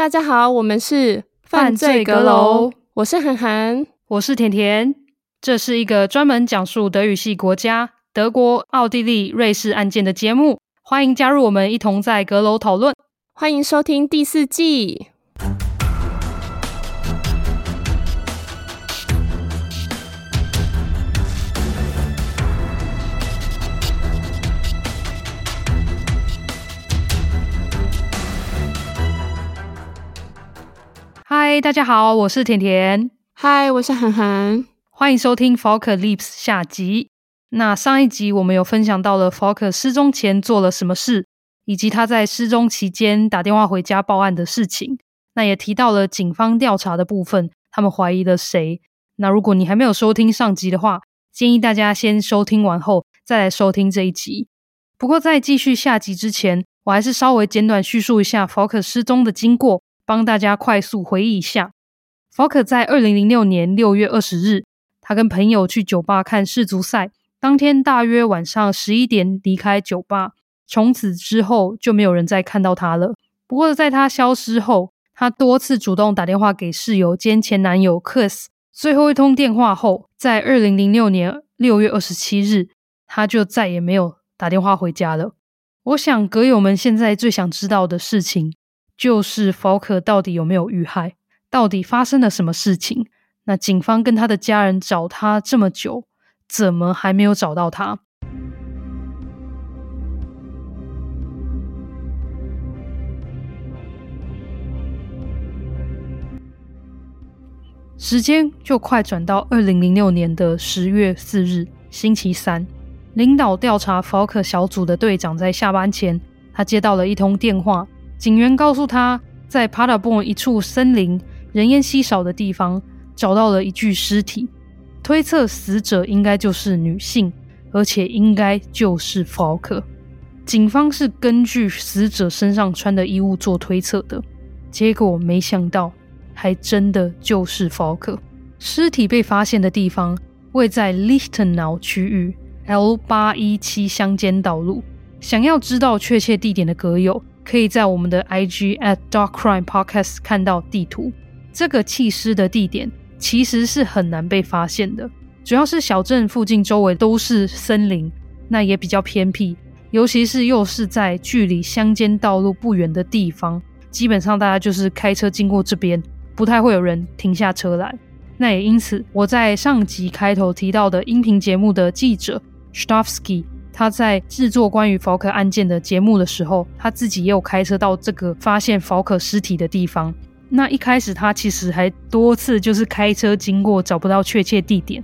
大家好，我们是犯罪阁楼，我是涵涵，我是甜甜。这是一个专门讲述德语系国家德国、奥地利、瑞士案件的节目，欢迎加入我们一同在阁楼讨论。欢迎收听第四季。嗨，大家好，我是甜甜。嗨，我是涵涵。欢迎收听 Volker Liebs 下集。那上一集我们有分享到了 Volker 失踪前做了什么事，以及他在失踪期间打电话回家报案的事情。那也提到了警方调查的部分，他们怀疑了谁。那如果你还没有收听上集的话，建议大家先收听完后再来收听这一集。不过在继续下集之前，我还是稍微简短叙述一下 Volker 失踪的经过。帮大家快速回忆一下，Volker 在二零零六年六月二十日，他跟朋友去酒吧看世足赛，当天大约晚上十一点离开酒吧，从此之后就没有人再看到他了。不过在他消失后，他多次主动打电话给室友兼前男友 Chris，最后一通电话后，在二零零六年六月二十七日，他就再也没有打电话回家了。我想阁友们现在最想知道的事情。就是 Volker 到底有没有遇害？到底发生了什么事情？那警方跟他的家人找他这么久，怎么还没有找到他？时间就快转到二零零六年的十月四日，星期三，领导调查 Volker 小组的队长在下班前，他接到了一通电话。警员告诉他，在 Paderborn 一处森林人烟稀少的地方找到了一具尸体，推测死者应该就是女性，而且应该就是 Falk。警方是根据死者身上穿的衣物做推测的，结果没想到还真的就是 Falk。尸体被发现的地方位在 Lichtenau 区域 L 八一七乡间道路。想要知道确切地点的阁友，可以在我们的 IG at Dark Crime Podcast 看到地图。这个弃尸的地点其实是很难被发现的，主要是小镇附近周围都是森林，那也比较偏僻，尤其是又是在距离乡间道路不远的地方，基本上大家就是开车经过这边，不太会有人停下车来。那也因此，我在上集开头提到的音频节目的记者 Stofsky。他在制作关于福克案件的节目的时候，他自己也有开车到这个发现福克尸体的地方。那一开始他其实还多次就是开车经过，找不到确切地点，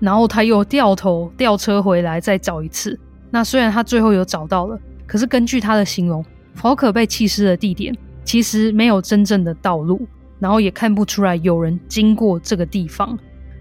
然后他又掉头掉车回来再找一次。那虽然他最后有找到了，可是根据他的形容福克被弃尸的地点其实没有真正的道路，然后也看不出来有人经过这个地方。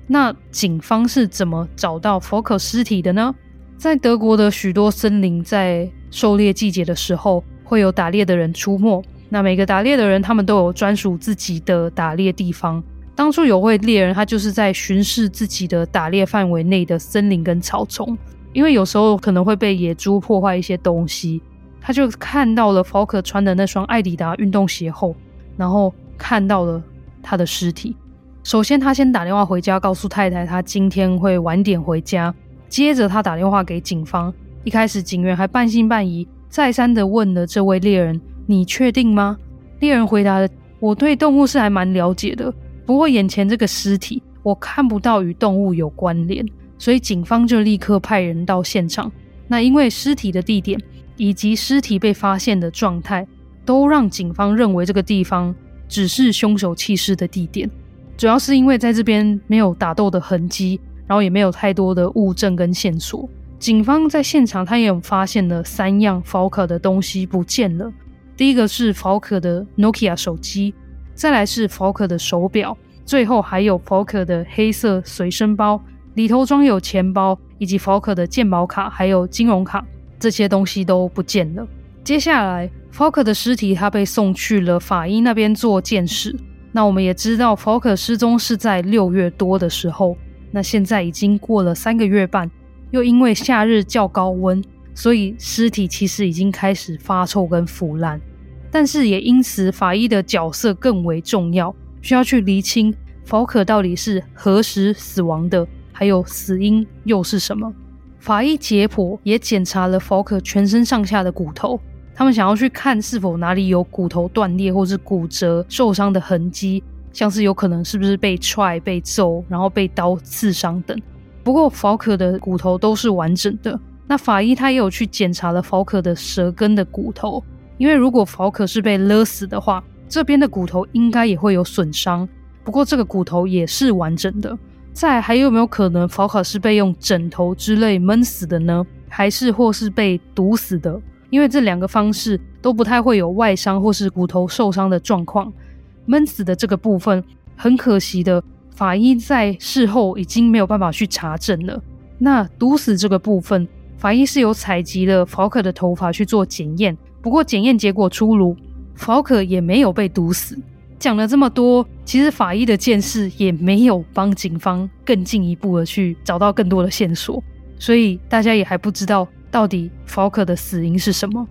那警方是怎么找到福克尸体的呢？在德国的许多森林，在狩猎季节的时候，会有打猎的人出没。那每个打猎的人，他们都有专属自己的打猎地方。当初有位猎人，他就是在巡视自己的打猎范围内的森林跟草丛，因为有时候可能会被野猪破坏一些东西。他就看到了 Falk 穿的那双艾迪达运动鞋后，然后看到了他的尸体。首先，他先打电话回家，告诉太太他今天会晚点回家。接着，他打电话给警方。一开始，警员还半信半疑，再三的问了这位猎人：“你确定吗？”猎人回答：“我对动物是还蛮了解的，不过眼前这个尸体，我看不到与动物有关联。”所以，警方就立刻派人到现场。那因为尸体的地点以及尸体被发现的状态，都让警方认为这个地方只是凶手弃尸的地点。主要是因为在这边没有打斗的痕迹。然后也没有太多的物证跟线索。警方在现场，他也有发现了三样 folka 的东西不见了。第一个是 folka 的 Nokia 手机，再来是 folka 的手表，最后还有 folka 的黑色随身包，里头装有钱包以及 folka 的健保卡，还有金融卡，这些东西都不见了。接下来 folka 的尸体他被送去了法医那边做鉴识。那我们也知道 folk 失踪是在六月多的时候。那现在已经过了三个月半，又因为夏日较高温，所以尸体其实已经开始发臭跟腐烂。但是也因此法医的角色更为重要，需要去厘清法可到底是何时死亡的，还有死因又是什么。法医解剖也检查了法可全身上下的骨头，他们想要去看是否哪里有骨头断裂或是骨折受伤的痕迹，像是有可能是不是被踹、被揍，然后被刀刺伤等。不过法可的骨头都是完整的。那法医他也有去检查了法可的舌根的骨头。因为如果法可是被勒死的话，这边的骨头应该也会有损伤。不过这个骨头也是完整的。再还有没有可能法可是被用枕头之类闷死的呢？还是或是被毒死的？因为这两个方式都不太会有外伤或是骨头受伤的状况。闷死的这个部分，很可惜的，法医在事后已经没有办法去查证了。那毒死这个部分，法医是有采集了法可的头发去做检验。不过检验结果出炉，法可也没有被毒死。讲了这么多，其实法医的见识也没有帮警方更进一步的去找到更多的线索，所以大家也还不知道到底法可的死因是什么。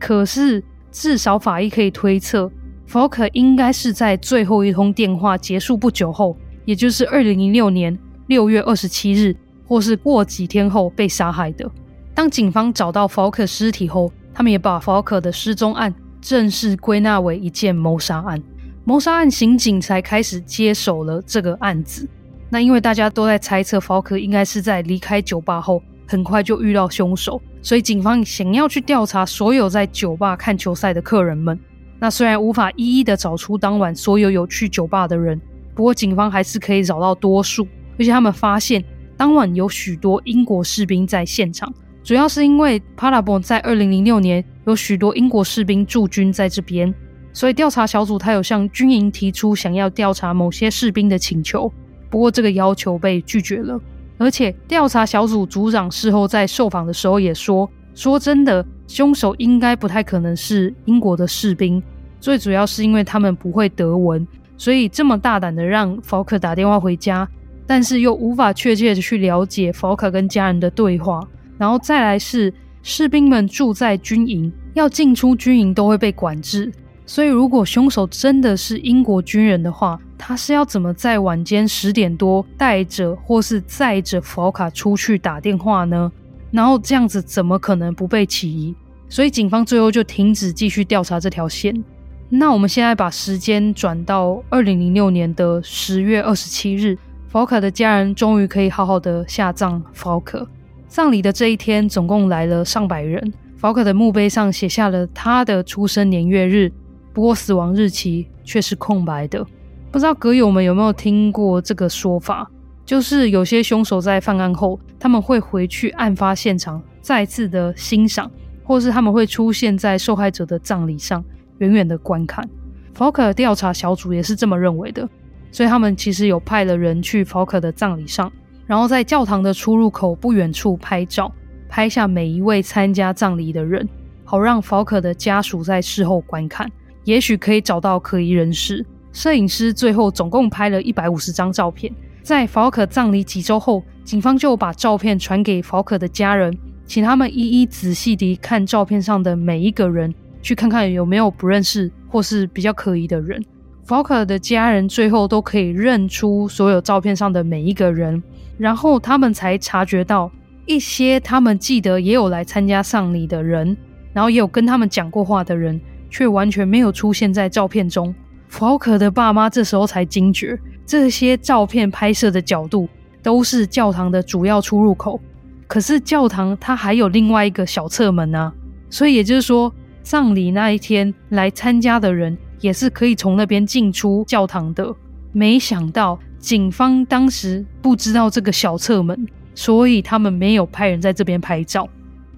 可是至少法医可以推测，法可应该是在最后一通电话结束不久后，也就是二零零六年六月二十七日，或是过几天后被杀害的。当警方找到法可尸体后，他们也把法可的失踪案正式归纳为一件谋杀案。谋杀案刑警才开始接手了这个案子。那因为大家都在猜测法可应该是在离开酒吧后，很快就遇到凶手，所以警方想要去调查所有在酒吧看球赛的客人们。那虽然无法一一的找出当晚所有有去酒吧的人，不过警方还是可以找到多数，而且他们发现当晚有许多英国士兵在现场。主要是因为帕拉博在二零零六年有许多英国士兵驻军在这边，所以调查小组他有向军营提出想要调查某些士兵的请求，不过这个要求被拒绝了。而且调查小组组长事后在受访的时候也说，说真的，凶手应该不太可能是英国的士兵，最主要是因为他们不会德文，所以这么大胆的让法可打电话回家，但是又无法确切的去了解法可跟家人的对话。然后再来是士兵们住在军营，要进出军营都会被管制。所以，如果凶手真的是英国军人的话，他是要怎么在晚间十点多带着或是载着法可出去打电话呢？然后这样子怎么可能不被起疑？所以警方最后就停止继续调查这条线。那我们现在把时间转到二零零六年的十月二十七日，法可的家人终于可以好好的下葬法可。葬礼的这一天，总共来了上百人。法可的墓碑上写下了他的出生年月日，不过死亡日期却是空白的。不知道阁友们有没有听过这个说法？就是有些凶手在犯案后，他们会回去案发现场，再次的欣赏，或是他们会出现在受害者的葬礼上，远远的观看。法可调查小组也是这么认为的，所以他们其实有派了人去法可的葬礼上。然后在教堂的出入口不远处拍照，拍下每一位参加葬礼的人，好让法可的家属在事后观看，也许可以找到可疑人士。摄影师最后总共拍了一百五十张照片。在法可葬礼几周后，警方就把照片传给法可的家人，请他们一一仔细地看照片上的每一个人，去看看有没有不认识或是比较可疑的人。法可的家人最后都可以认出所有照片上的每一个人。然后他们才察觉到一些他们记得也有来参加丧礼的人，然后也有跟他们讲过话的人，却完全没有出现在照片中。法可的爸妈这时候才惊觉，这些照片拍摄的角度都是教堂的主要出入口，可是教堂它还有另外一个小侧门啊，所以也就是说，葬礼那一天来参加的人也是可以从那边进出教堂的。没想到。警方当时不知道这个小侧门，所以他们没有派人在这边拍照。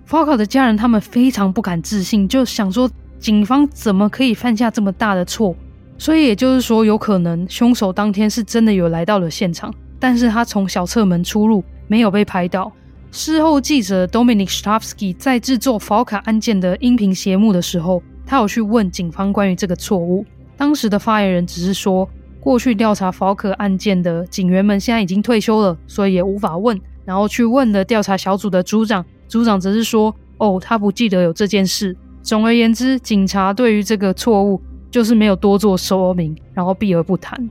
法可的家人他们非常不敢置信，就想说警方怎么可以犯下这么大的错？所以也就是说，有可能凶手当天是真的有来到了现场，但是他从小侧门出入，没有被拍到。事后记者 Dominik Štavský 在制作法可案件的音频节目的时候，他有去问警方关于这个错误，当时的发言人只是说。过去调查法可案件的警员们现在已经退休了，所以也无法问。然后去问了调查小组的组长，组长则是说：“哦，他不记得有这件事，总而言之，警察对于这个错误就是没有多做说明，然后避而不谈。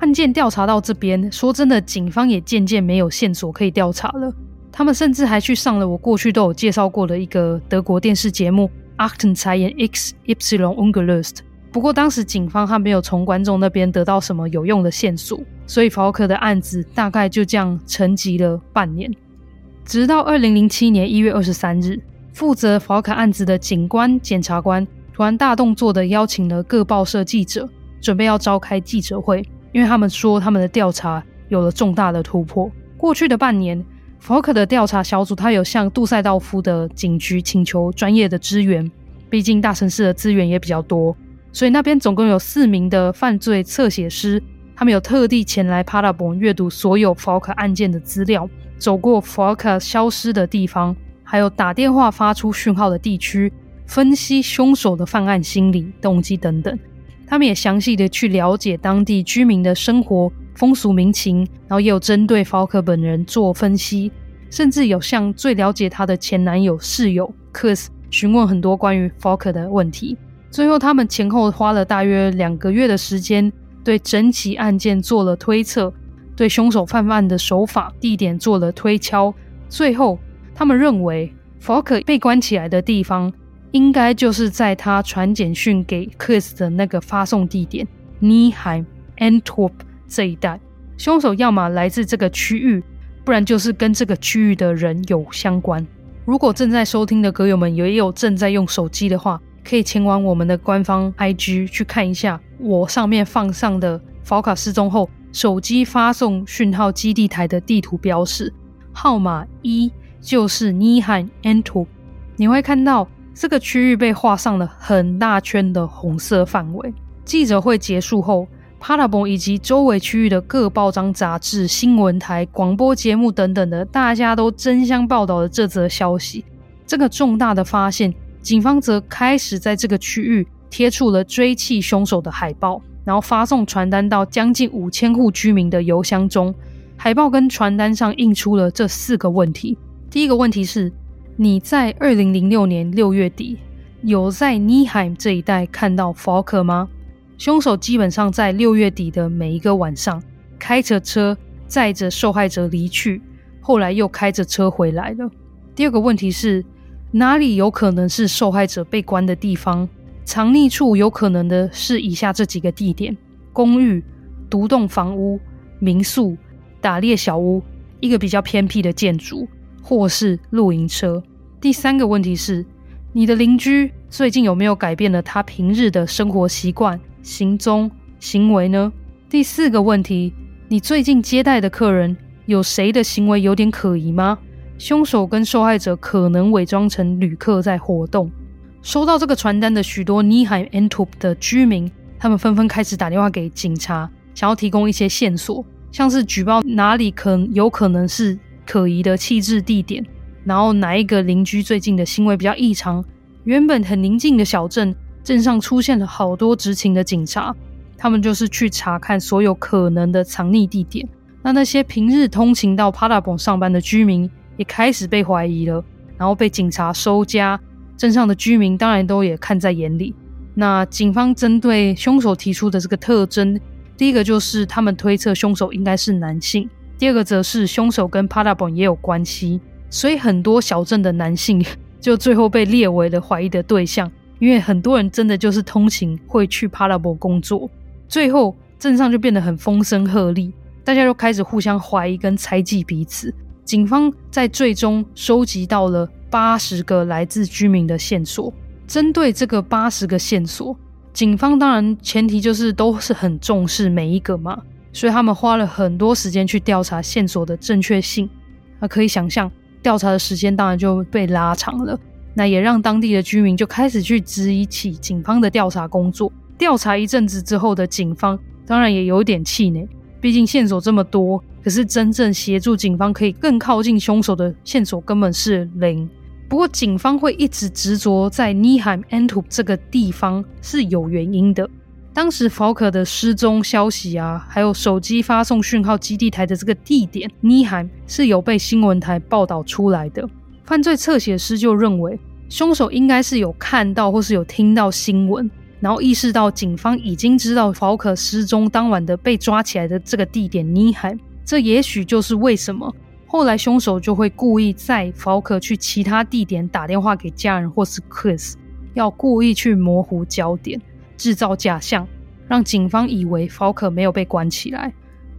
案件调查到这边，说真的，警方也渐渐没有线索可以调查了。他们甚至还去上了我过去都有介绍过的一个德国电视节目《Achten zeigen X Y ungelöst》。不过当时警方还没有从观众那边得到什么有用的线索，所以法克的案子大概就这样沉寂了半年。直到二零零七年一月二十三日，负责法克案子的警官检察官突然大动作的邀请了各报社记者，准备要召开记者会，因为他们说他们的调查有了重大的突破。过去的半年，法克的调查小组他有向杜塞道夫的警局请求专业的支援，毕竟大城市的资源也比较多，所以那边总共有四名的犯罪侧写师，他们有特地前来帕拉博阅读所有法克案件的资料。走过法克消失的地方，还有打电话发出讯号的地区，分析凶手的犯案心理动机等等。他们也详细的去了解当地居民的生活风俗民情，然后也有针对法克本人做分析，甚至有向最了解他的前男友室友 kris 询问很多关于法克的问题。最后，他们前后花了大约两个月的时间，对整起案件做了推测。对凶手犯案的手法、地点做了推敲，最后他们认为法克被关起来的地方，应该就是在他传简讯给 kris 的那个发送地点 Neheim Antwerp 这一带。凶手要么来自这个区域，不然就是跟这个区域的人有相关。如果正在收听的歌友们也有正在用手机的话，可以前往我们的官方 IG 去看一下我上面放上的法卡失踪后。手机发送讯号基地台的地图标示号码一就是 Neheim Antwerp，你会看到这个区域被画上了很大圈的红色范围。记者会结束后，帕拉博以及周围区域的各报章、杂志、新闻台、广播节目等等的，大家都争相报道了这则消息。这个重大的发现，警方则开始在这个区域贴出了追缉凶手的海报。然后发送传单到将近五千户居民的邮箱中，海报跟传单上印出了这四个问题。第一个问题是：你在二零零六年六月底有在尼海姆这一带看到法克吗？凶手基本上在六月底的每一个晚上开着车载着受害者离去，后来又开着车回来了。第二个问题是：哪里有可能是受害者被关的地方？藏匿处有可能的是以下这几个地点：公寓、独栋房屋、民宿、打猎小屋、一个比较偏僻的建筑，或是露营车。第三个问题是，你的邻居最近有没有改变了他平日的生活习惯、行踪、行为呢？第四个问题，你最近接待的客人有谁的行为有点可疑吗？凶手跟受害者可能伪装成旅客在活动。收到这个传单的许多尼海安图普的居民，他们纷纷开始打电话给警察，想要提供一些线索，像是举报哪里可有可能是可疑的弃置地点，然后哪一个邻居最近的行为比较异常。原本很宁静的小镇，镇上出现了好多执勤的警察，他们就是去查看所有可能的藏匿地点。那那些平日通勤到帕拉蓬上班的居民也开始被怀疑了，然后被警察收押。镇上的居民当然都也看在眼里。那警方针对凶手提出的这个特征，第一个就是他们推测凶手应该是男性；第二个则是凶手跟帕拉本也有关系。所以很多小镇的男性 就最后被列为了怀疑的对象，因为很多人真的就是通勤会去帕拉本工作。最后镇上就变得很风声鹤唳，大家就开始互相怀疑跟猜忌彼此。警方在最终收集到了。八十个来自居民的线索，针对这个八十个线索，警方当然前提就是都是很重视每一个嘛，所以他们花了很多时间去调查线索的正确性。那可以想象，调查的时间当然就被拉长了。那也让当地的居民就开始去质疑起警方的调查工作。调查一阵子之后的警方，当然也有点气馁，毕竟线索这么多，可是真正协助警方可以更靠近凶手的线索根本是零。不过，警方会一直执着在尼海安图这个地方是有原因的。当时法克的失踪消息啊，还有手机发送讯号基地台的这个地点尼海姆是有被新闻台报道出来的。犯罪侧写师就认为，凶手应该是有看到或是有听到新闻，然后意识到警方已经知道法克失踪当晚的被抓起来的这个地点尼海，这也许就是为什么后来凶手就会故意在法克去其他地点打电话给家人或是 Chris，要故意去模糊焦点，制造假象，让警方以为法克没有被关起来。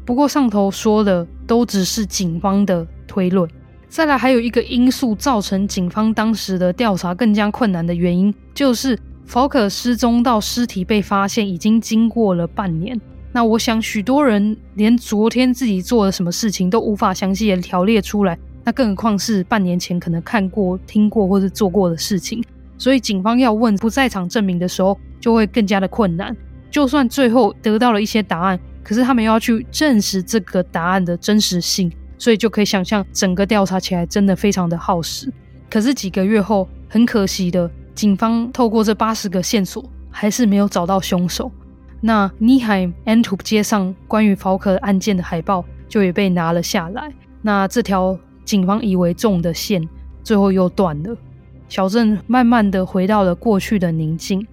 不过上头说的都只是警方的推论。再来，还有一个因素造成警方当时的调查更加困难的原因，就是福克失踪到尸体被发现已经经过了半年。那我想，许多人连昨天自己做了什么事情都无法详细的条列出来，那更何况是半年前可能看过、听过或者做过的事情。所以，警方要问不在场证明的时候，就会更加的困难。就算最后得到了一些答案，可是他们要去证实这个答案的真实性。所以就可以想象，整个调查起来真的非常的耗时。可是几个月后，很可惜的，警方透过这八十个线索，还是没有找到凶手。那尼海安图街上关于法克案件的海报就也被拿了下来。那这条警方以为重的线，最后又断了。小镇慢慢的回到了过去的宁静。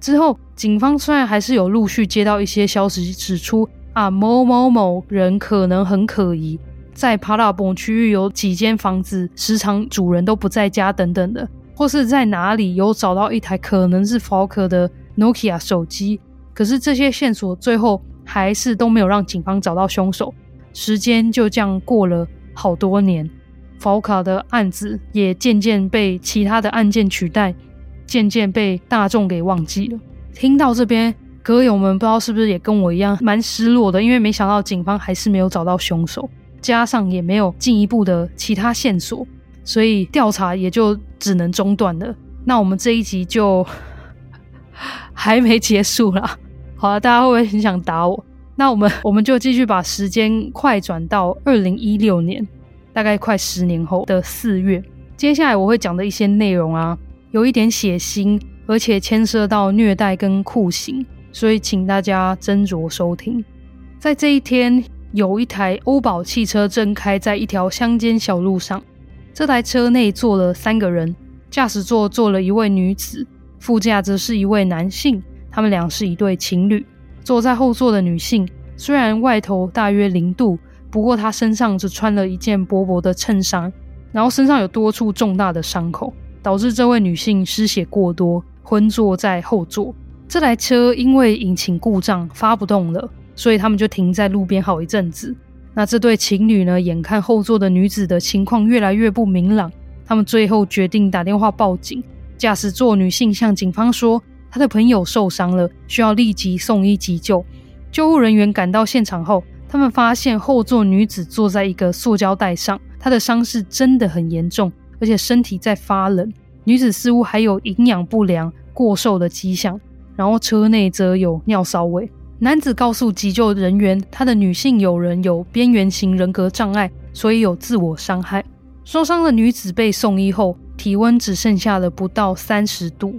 之后，警方虽然还是有陆续接到一些消息，指出啊某某某人可能很可疑。在帕拉蓬区域有几间房子，时常主人都不在家等等的，或是在哪里有找到一台可能是法克的 Nokia 手机，可是这些线索最后还是都没有让警方找到凶手。时间就这样过了好多年，法克的案子也渐渐被其他的案件取代，渐渐被大众给忘记了。听到这边，歌友们不知道是不是也跟我一样蛮失落的，因为没想到警方还是没有找到凶手。加上也没有进一步的其他线索，所以调查也就只能中断了。那我们这一集就还没结束啦。好了，大家会不会很想打我？那我们 我们就继续把时间快转到二零一六年，大概快十年后的四月。接下来我会讲的一些内容啊，有一点血腥，而且牵涉到虐待跟酷刑，所以请大家斟酌收听。在这一天。有一台欧宝汽车正开在一条乡间小路上，这台车内坐了三个人，驾驶座坐了一位女子，副驾则是一位男性，他们俩是一对情侣。坐在后座的女性虽然外头大约零度，不过她身上只穿了一件薄薄的衬衫，然后身上有多处重大的伤口，导致这位女性失血过多，昏坐在后座。这台车因为引擎故障发不动了。所以他们就停在路边好一阵子。那这对情侣呢，眼看后座的女子的情况越来越不明朗，他们最后决定打电话报警。驾驶座女性向警方说，她的朋友受伤了，需要立即送医急救。救护人员赶到现场后，他们发现后座女子坐在一个塑胶袋上，她的伤势真的很严重，而且身体在发冷。女子似乎还有营养不良、过瘦的迹象，然后车内则有尿骚味。男子告诉急救人员，他的女性友人有边缘型人格障碍，所以有自我伤害。受伤的女子被送医后，体温只剩下了不到三十度。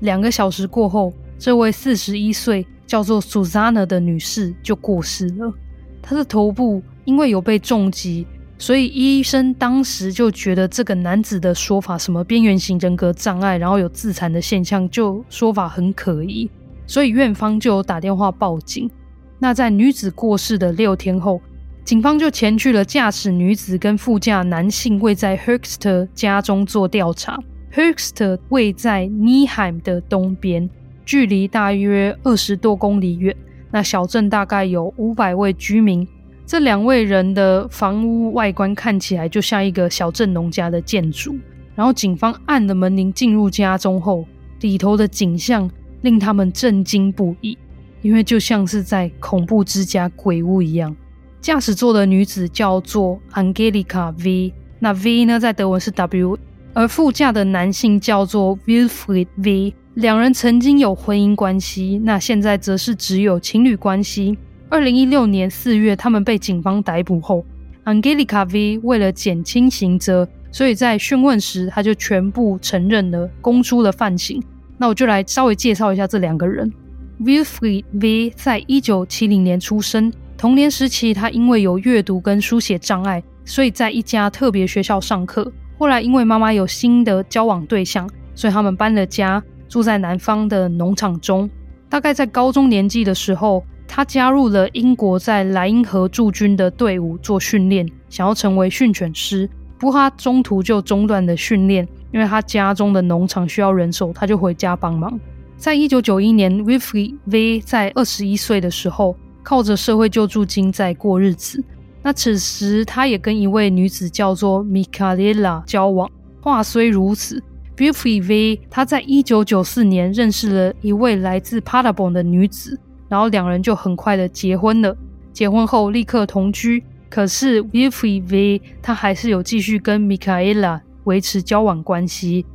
两个小时过后，这位四十一岁叫做 Susanna 的女士就过世了。她的头部因为有被重击，所以医生当时就觉得这个男子的说法，什么边缘型人格障碍，然后有自残的现象，就说法很可疑。所以院方就有打电话报警。那在女子过世的六天后，警方就前去了驾驶女子跟副驾男性位在 Höxter 家中做调查。Höxter 位在 Neheim 的东边，距离大约二十多公里远。那小镇大概有五百位居民。这两位人的房屋外观看起来就像一个小镇农家的建筑。然后警方按了门铃进入家中后，里头的景象。令他们震惊不已，因为就像是在恐怖之家鬼屋一样。驾驶座的女子叫做 Angelica V，那 V 呢，在德文是 W，而副驾的男性叫做 Wilfried V。两人曾经有婚姻关系，那现在则是只有情侣关系。二零一六年四月，他们被警方逮捕后，Angelica V 为了减轻刑责，所以在讯问时，他就全部承认了，供出了犯行。那我就来稍微介绍一下这两个人。Wilfried V 在一九七零年出生，童年时期他因为有阅读跟书写障碍，所以在一家特别学校上课。后来因为妈妈有新的交往对象，所以他们搬了家，住在南方的农场中。大概在高中年纪的时候，他加入了英国在莱茵河驻军的队伍做训练，想要成为训犬师。不过他中途就中断了训练，因为他家中的农场需要人手，他就回家帮忙。在一九九一年，Wilfrid V 在二十一岁的时候，靠着社会救助金在过日子。那此时，他也跟一位女子叫做 Michaela 交往。话虽如此，Wilfrid V 他在一九九四年认识了一位来自 Paderborn 的女子，然后两人就很快的结婚了。结婚后立刻同居，可是 Wilfrid V 他还是有继续跟 Michaela 维持交往关系。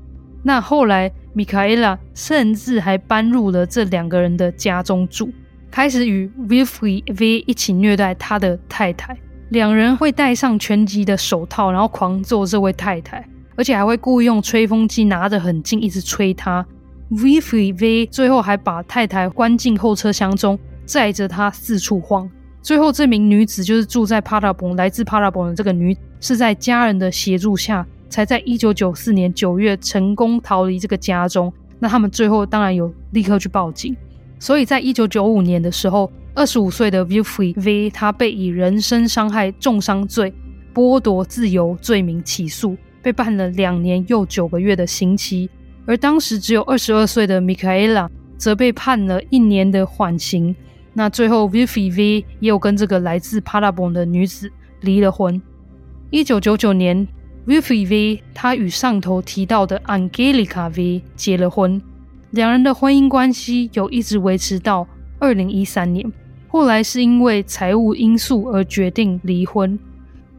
那后来。米卡伊拉甚至还搬入了这两个人的家中住，开始与 v i l f r e V 一起虐待他的太太。两人会戴上拳击的手套，然后狂揍这位太太，而且还会故意用吹风机拿得很近，一直吹她。v i l f r e V 最后还把太太关进后车厢中，载着她四处晃。最后，这名女子就是住在帕拉蓬，来自帕拉蓬的这个女，是在家人的协助下。才在一九九四年九月成功逃离这个家中。那他们最后当然有立刻去报警。所以在一九九五年的时候，二十五岁的 Wilfrid V 他被以人身伤害重伤罪、剥夺自由罪名起诉，被判了两年又九个月的刑期。而当时只有二十二岁的 Michaela 则被判了一年的缓刑。那最后 Wilfrid V 也有跟这个来自 p a d a b o n 的女子离了婚。一九九九年。Wilfrid V 他与上头提到的 Angelica V 结了婚，两人的婚姻关系有一直维持到二零一三年，后来是因为财务因素而决定离婚。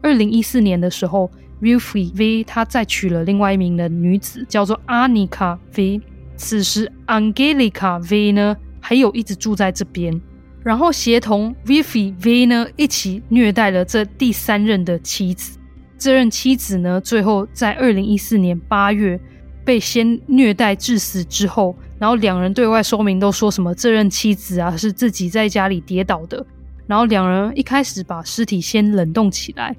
二零一四年的时候，Wilfrid V 他再娶了另外一名的女子，叫做 Anika V。此时 Angelica V 呢，还有一直住在这边，然后协同 Wilfrid V 呢一起虐待了这第三任的妻子。这任妻子呢，最后在二零一四年八月被先虐待致死之后，然后两人对外说明都说什么这任妻子啊是自己在家里跌倒的，然后两人一开始把尸体先冷冻起来，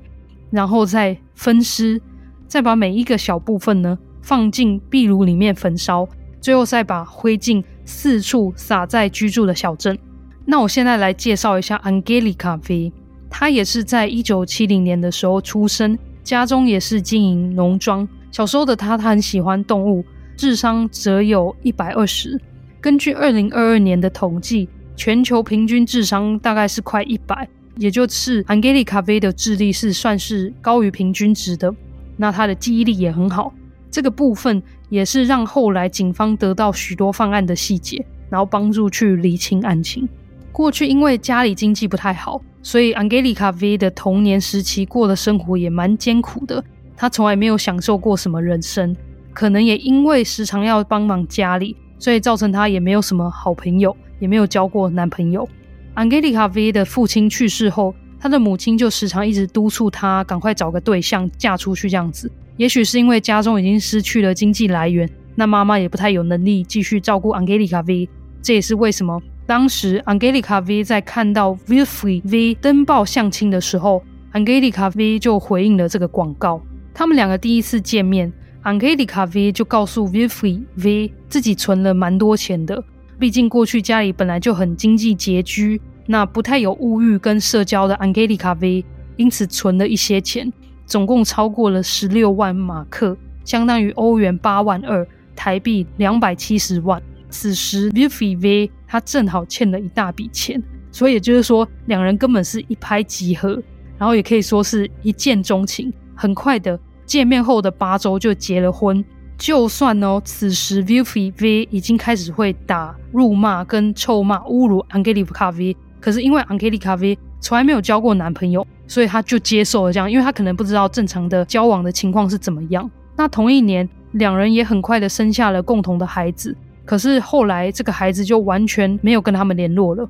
然后再分尸，再把每一个小部分呢放进壁炉里面焚烧，最后再把灰烬四处撒在居住的小镇。那我现在来介绍一下 Angelica V，他也是在一九七零年的时候出生。家中也是经营农庄。小时候的他，他很喜欢动物，智商则有一百二十。根据二零二二年的统计，全球平均智商大概是快一百，也就是 Angelica V 的智力是算是高于平均值的。那他的记忆力也很好，这个部分也是让后来警方得到许多犯案的细节，然后帮助去厘清案情。过去因为家里经济不太好。所以，Angelica V 的童年时期过的生活也蛮艰苦的。她从来没有享受过什么人生，可能也因为时常要帮忙家里，所以造成她也没有什么好朋友，也没有交过男朋友。Angelica V 的父亲去世后，她的母亲就时常一直督促她赶快找个对象嫁出去这样子。也许是因为家中已经失去了经济来源，那妈妈也不太有能力继续照顾 Angelica V，这也是为什么。当时，Angelica V 在看到 Wilfrid V 登报相亲的时候，Angelica V 就回应了这个广告。他们两个第一次见面，Angelica V 就告诉 Wilfrid V 自己存了蛮多钱的，毕竟过去家里本来就很经济拮据，那不太有物欲跟社交的 Angelica V，因此存了一些钱，总共超过了十六万马克，相当于欧元八万二，台币两百七十万。此时 Vivi V 他正好欠了一大笔钱，所以也就是说，两人根本是一拍即合，然后也可以说是一见钟情。很快的，见面后的八周就结了婚。就算哦，此时 Vivi V 已经开始会打、辱骂跟臭骂、侮辱 Angelica V，可是因为 Angelica V 从来没有交过男朋友，所以他就接受了这样，因为他可能不知道正常的交往的情况是怎么样。那同一年，两人也很快的生下了共同的孩子。可是后来，这个孩子就完全没有跟他们联络了。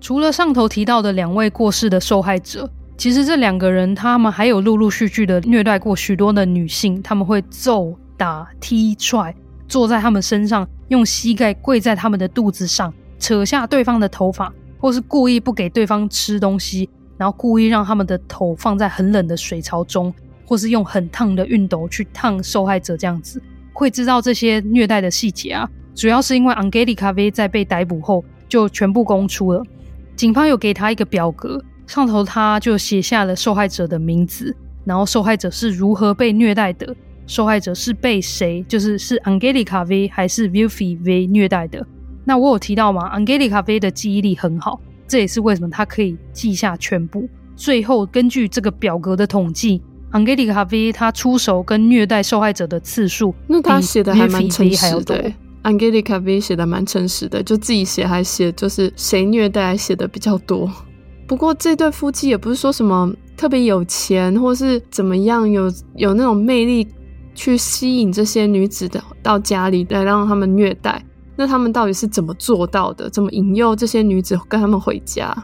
除了上头提到的两位过世的受害者，其实这两个人他们还有陆陆续续的虐待过许多的女性。他们会揍、打、踢、踹，坐在他们身上，用膝盖跪在他们的肚子上，扯下对方的头发，或是故意不给对方吃东西，然后故意让他们的头放在很冷的水槽中，或是用很烫的熨斗去烫受害者这样子。会知道这些虐待的细节啊？主要是因为 Angelica V 在被逮捕后就全部供出了，警方有给他一个表格，上头他就写下了受害者的名字，然后受害者是如何被虐待的，受害者是被谁，就是是 Angelica V 还是 Wilfie V 虐待的。那我有提到吗？Angelica V 的记忆力很好，这也是为什么他可以记下全部。最后根据这个表格的统计，Angelica V 他出手跟虐待受害者的次数，那他写的还蛮诚实的。Angelica V 写的蛮诚实的，就自己写还写就是谁虐待还写的比较多。不过这对夫妻也不是说什么特别有钱，或是怎么样有有那种魅力去吸引这些女子的到家里来让他们虐待。那他们到底是怎么做到的？怎么引诱这些女子跟他们回家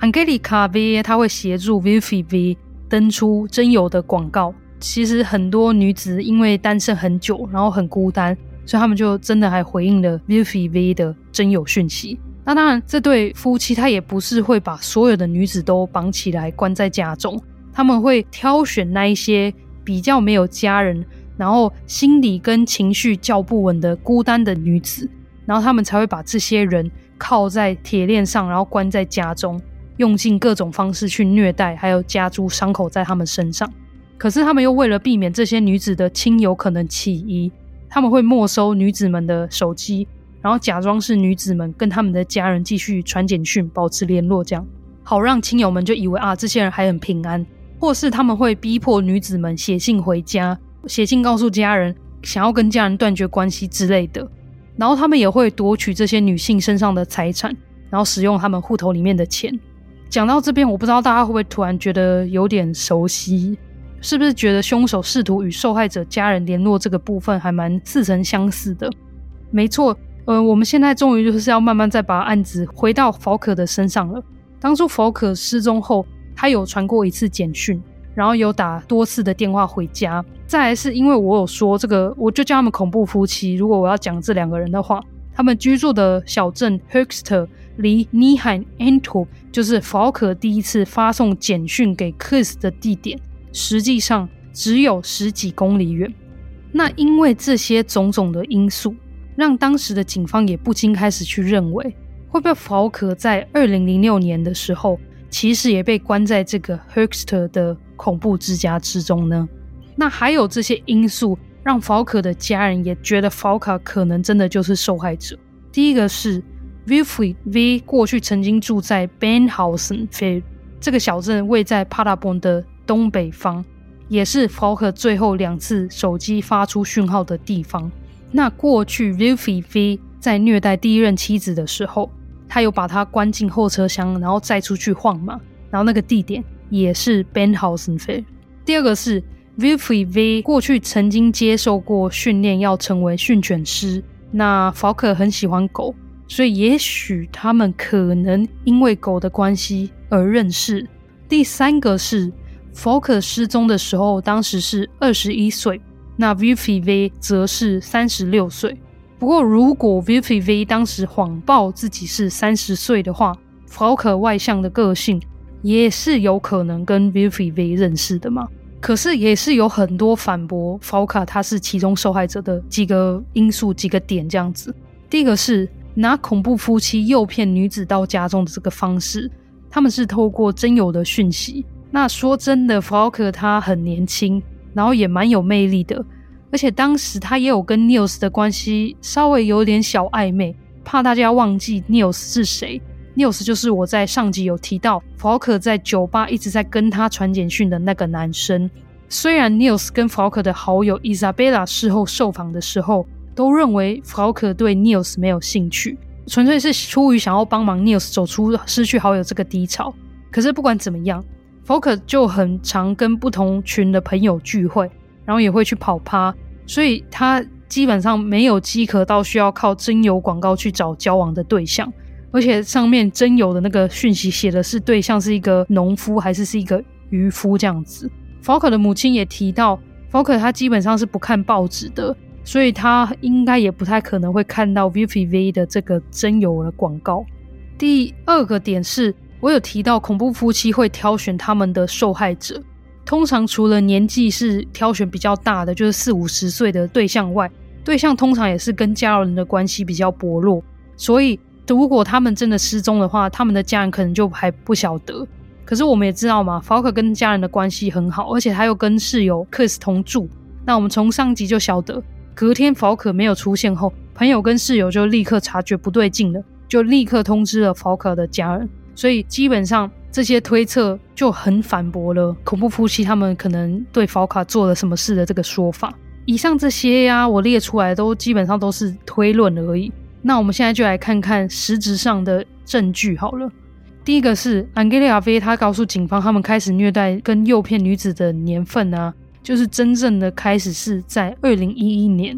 ？Angelica V 他会协助 Vivi V 登出真有的广告。其实很多女子因为单身很久，然后很孤单，所以他们就真的还回应了 ViviV 的真有讯息。那当然，这对夫妻他也不是会把所有的女子都绑起来关在家中，他们会挑选那一些比较没有家人，然后心理跟情绪较不稳的孤单的女子，然后他们才会把这些人靠在铁链上，然后关在家中，用尽各种方式去虐待，还有加诸伤口在他们身上。可是他们又为了避免这些女子的亲友可能起疑，他们会没收女子们的手机，然后假装是女子们跟他们的家人继续传简讯，保持联络，这样好让亲友们就以为啊，这些人还很平安。或是他们会逼迫女子们写信回家，写信告诉家人想要跟家人断绝关系之类的。然后他们也会夺取这些女性身上的财产，然后使用他们户头里面的钱。讲到这边，我不知道大家会不会突然觉得有点熟悉。是不是觉得凶手试图与受害者家人联络这个部分还蛮似曾相似的？没错，呃，我们现在终于就是要慢慢再把案子回到福可的身上了。当初福可失踪后，他有传过一次简讯，然后有打多次的电话回家。再来是因为我有说这个，我就叫他们恐怖夫妻。如果我要讲这两个人的话，他们居住的小镇 Höxter 离 Neheim Antwerp 就是福可第一次发送简讯给 Chris 的地点。实际上只有十几公里远。那因为这些种种的因素，让当时的警方也不禁开始去认为，会不会福可在二零零六年的时候，其实也被关在这个 Höxter 的恐怖之家之中呢？那还有这些因素，让福可的家人也觉得福可可能真的就是受害者。第一个是 Wilfried V 过去曾经住在 Benhausen Feld 这个小镇，位在帕拉邦的。东北方也是福可最后两次手机发出讯号的地方。那过去 Wilfy V 在虐待第一任妻子的时候，他有把她关进后车厢，然后再出去晃嘛。然后那个地点也是 Benhausen Feld。第二个是 Wilfy V 过去曾经接受过训练，要成为训犬师。那福可很喜欢狗，所以也许他们可能因为狗的关系而认识。第三个是。福可失踪的时候，当时是二十一岁，那 Wilfried V 则是三十六岁。不过，如果 Wilfried V 当时谎报自己是三十岁的话，福可外向的个性也是有可能跟 Wilfried V 认识的嘛。可是，也是有很多反驳福可他是其中受害者的几个因素、几个点这样子。第一个是拿恐怖夫妻诱骗女子到家中的这个方式，他们是透过真有的讯息。那说真的，福可他很年轻，然后也蛮有魅力的，而且当时他也有跟 Nils 的关系稍微有点小暧昧，怕大家忘记 Nils 是谁。Nils 就是我在上集有提到，福可在酒吧一直在跟他传简讯的那个男生。虽然 Nils 跟福可的好友 Isabella 事后受访的时候，都认为福可对 Nils 没有兴趣，纯粹是出于想要帮忙 Nils 走出失去好友这个低潮。可是不管怎么样。F o k e r 就很常跟不同群的朋友聚会，然后也会去跑趴，所以他基本上没有饥渴到需要靠征友广告去找交往的对象。而且上面征友的那个讯息写的是对象是一个农夫还是是一个渔夫这样子。f o k e r 的母亲也提到，f o k e r 他基本上是不看报纸的，所以他应该也不太可能会看到 Wilfried V 的这个征友的广告。第二个点是。我有提到恐怖夫妻会挑选他们的受害者，通常除了年纪是挑选比较大的，就是四五十岁的对象外，对象通常也是跟家人的关系比较薄弱。所以，如果他们真的失踪的话，他们的家人可能就还不晓得。可是我们也知道嘛，Falk 跟家人的关系很好，而且他又跟室友 Chris 同住。那我们从上集就晓得，隔天 Falk 没有出现后，朋友跟室友就立刻察觉不对劲了，就立刻通知了 Falk 的家人。所以基本上这些推测就很反驳了恐怖夫妻他们可能对 Falk 做了什么事的这个说法。以上这些呀、啊，我列出来都基本上都是推论而已。那我们现在就来看看实质上的证据好了。第一个是安吉利亚·菲，他告诉警方，他们开始虐待跟诱骗女子的年份啊，就是真正的开始是在二零一一年。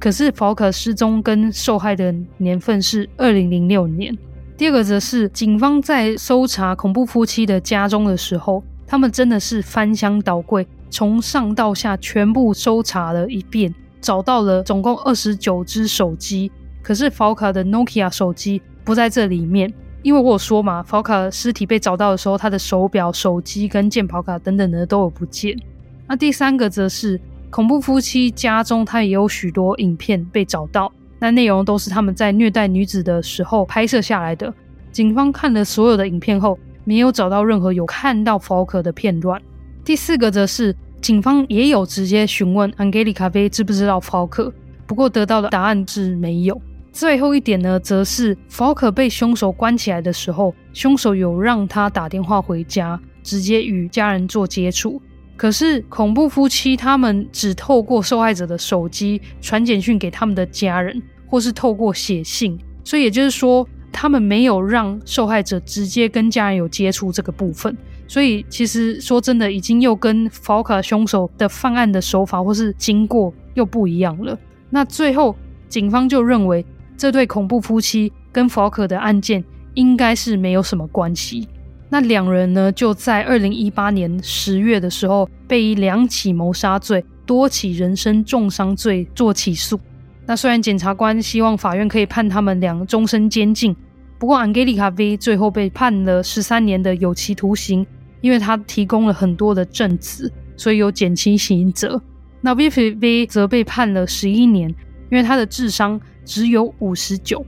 可是法卡失踪跟受害的年份是二零零六年。第二个则是警方在搜查恐怖夫妻的家中的时候，他们真的是翻箱倒柜，从上到下全部搜查了一遍，找到了总共二十九只手机。可是法克的 Nokia 手机不在这里面。因为我有说嘛，法卡的尸体被找到的时候，他的手表、手机跟健跑卡等等的都有不见。那第三个则是恐怖夫妻家中，他也有许多影片被找到，那内容都是他们在虐待女子的时候拍摄下来的。警方看了所有的影片后，没有找到任何有看到法卡的片段。第四个则是警方也有直接询问安吉丽卡菲知不知道法卡，不过得到的答案是没有。最后一点呢，则是 Falk 被凶手关起来的时候，凶手有让他打电话回家，直接与家人做接触。可是恐怖夫妻他们只透过受害者的手机传简讯给他们的家人，或是透过写信，所以也就是说，他们没有让受害者直接跟家人有接触这个部分。所以其实说真的，已经又跟 Falk 凶手的犯案的手法或是经过又不一样了。那最后警方就认为。这对恐怖夫妻跟法克的案件应该是没有什么关系。那两人呢，就在二零一八年十月的时候，被以两起谋杀罪、多起人身重伤罪做起诉。那虽然检察官希望法院可以判他们俩终身监禁，不过安吉丽卡 V 最后被判了十三年的有期徒刑，因为他提供了很多的证词，所以有减轻刑责。那 V V 则被判了十一年，因为他的智商。只有五十九，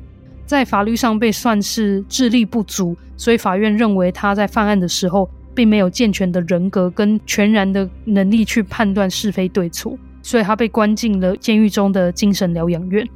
在法律上被算是智力不足，所以法院认为他在犯案的时候并没有健全的人格跟全然的能力去判断是非对错，所以他被关进了监狱中的精神疗养院。